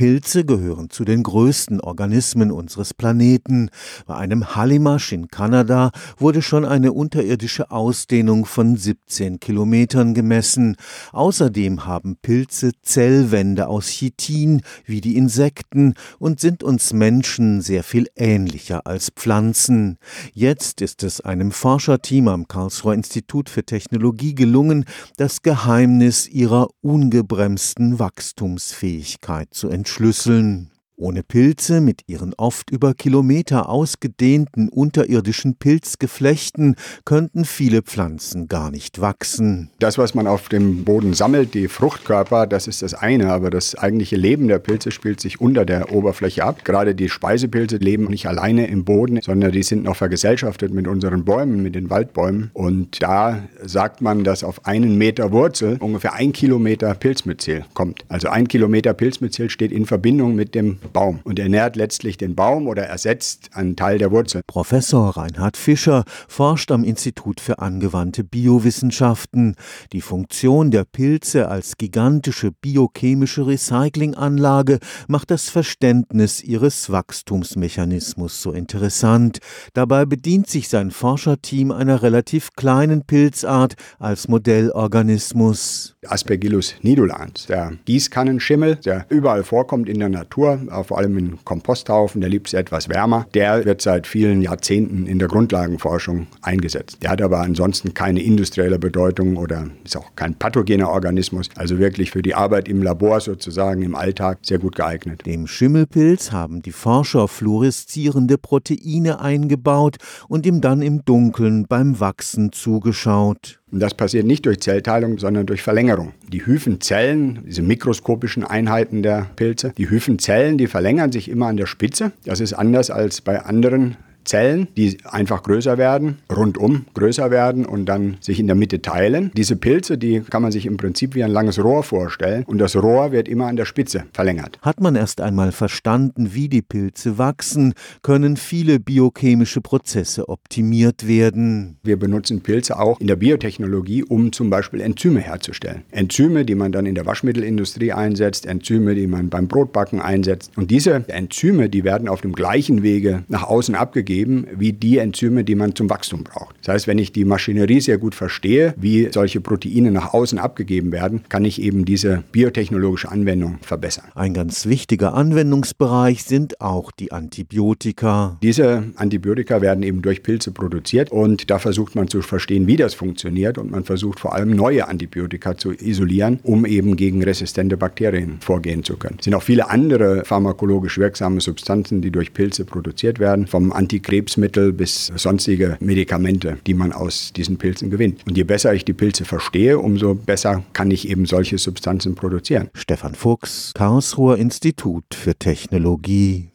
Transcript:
Pilze gehören zu den größten Organismen unseres Planeten. Bei einem Hallimasch in Kanada wurde schon eine unterirdische Ausdehnung von 17 Kilometern gemessen. Außerdem haben Pilze Zellwände aus Chitin wie die Insekten und sind uns Menschen sehr viel ähnlicher als Pflanzen. Jetzt ist es einem Forscherteam am Karlsruher Institut für Technologie gelungen, das Geheimnis ihrer ungebremsten Wachstumsfähigkeit zu entschlüsseln. Schlüsseln ohne Pilze mit ihren oft über Kilometer ausgedehnten unterirdischen Pilzgeflechten könnten viele Pflanzen gar nicht wachsen. Das, was man auf dem Boden sammelt, die Fruchtkörper, das ist das eine, aber das eigentliche Leben der Pilze spielt sich unter der Oberfläche ab. Gerade die Speisepilze leben nicht alleine im Boden, sondern die sind noch vergesellschaftet mit unseren Bäumen, mit den Waldbäumen. Und da sagt man, dass auf einen Meter Wurzel ungefähr ein Kilometer Pilzmyzel kommt. Also ein Kilometer Pilzmyzel steht in Verbindung mit dem Baum und ernährt letztlich den Baum oder ersetzt einen Teil der Wurzel. Professor Reinhard Fischer forscht am Institut für angewandte Biowissenschaften. Die Funktion der Pilze als gigantische biochemische Recyclinganlage macht das Verständnis ihres Wachstumsmechanismus so interessant. Dabei bedient sich sein Forscherteam einer relativ kleinen Pilzart als Modellorganismus. Aspergillus nidulans, der Gießkannenschimmel, der überall vorkommt in der Natur, vor allem in Komposthaufen, der liebt es etwas wärmer. Der wird seit vielen Jahrzehnten in der Grundlagenforschung eingesetzt. Der hat aber ansonsten keine industrielle Bedeutung oder ist auch kein pathogener Organismus, also wirklich für die Arbeit im Labor sozusagen im Alltag sehr gut geeignet. Dem Schimmelpilz haben die Forscher fluoreszierende Proteine eingebaut und ihm dann im Dunkeln beim Wachsen zugeschaut. Und das passiert nicht durch Zellteilung, sondern durch Verlängerung. Die Hyphenzellen, diese mikroskopischen Einheiten der Pilze, die Hyphenzellen, die verlängern sich immer an der Spitze. Das ist anders als bei anderen Zellen, die einfach größer werden, rundum größer werden und dann sich in der Mitte teilen. Diese Pilze, die kann man sich im Prinzip wie ein langes Rohr vorstellen und das Rohr wird immer an der Spitze verlängert. Hat man erst einmal verstanden, wie die Pilze wachsen, können viele biochemische Prozesse optimiert werden. Wir benutzen Pilze auch in der Biotechnologie, um zum Beispiel Enzyme herzustellen. Enzyme, die man dann in der Waschmittelindustrie einsetzt, Enzyme, die man beim Brotbacken einsetzt. Und diese Enzyme, die werden auf dem gleichen Wege nach außen abgegeben geben wie die Enzyme, die man zum Wachstum braucht. Das heißt, wenn ich die Maschinerie sehr gut verstehe, wie solche Proteine nach außen abgegeben werden, kann ich eben diese biotechnologische Anwendung verbessern. Ein ganz wichtiger Anwendungsbereich sind auch die Antibiotika. Diese Antibiotika werden eben durch Pilze produziert und da versucht man zu verstehen, wie das funktioniert und man versucht vor allem neue Antibiotika zu isolieren, um eben gegen resistente Bakterien vorgehen zu können. Es sind auch viele andere pharmakologisch wirksame Substanzen, die durch Pilze produziert werden, vom Krebsmittel bis sonstige Medikamente, die man aus diesen Pilzen gewinnt. Und je besser ich die Pilze verstehe, umso besser kann ich eben solche Substanzen produzieren. Stefan Fuchs, Karlsruher Institut für Technologie.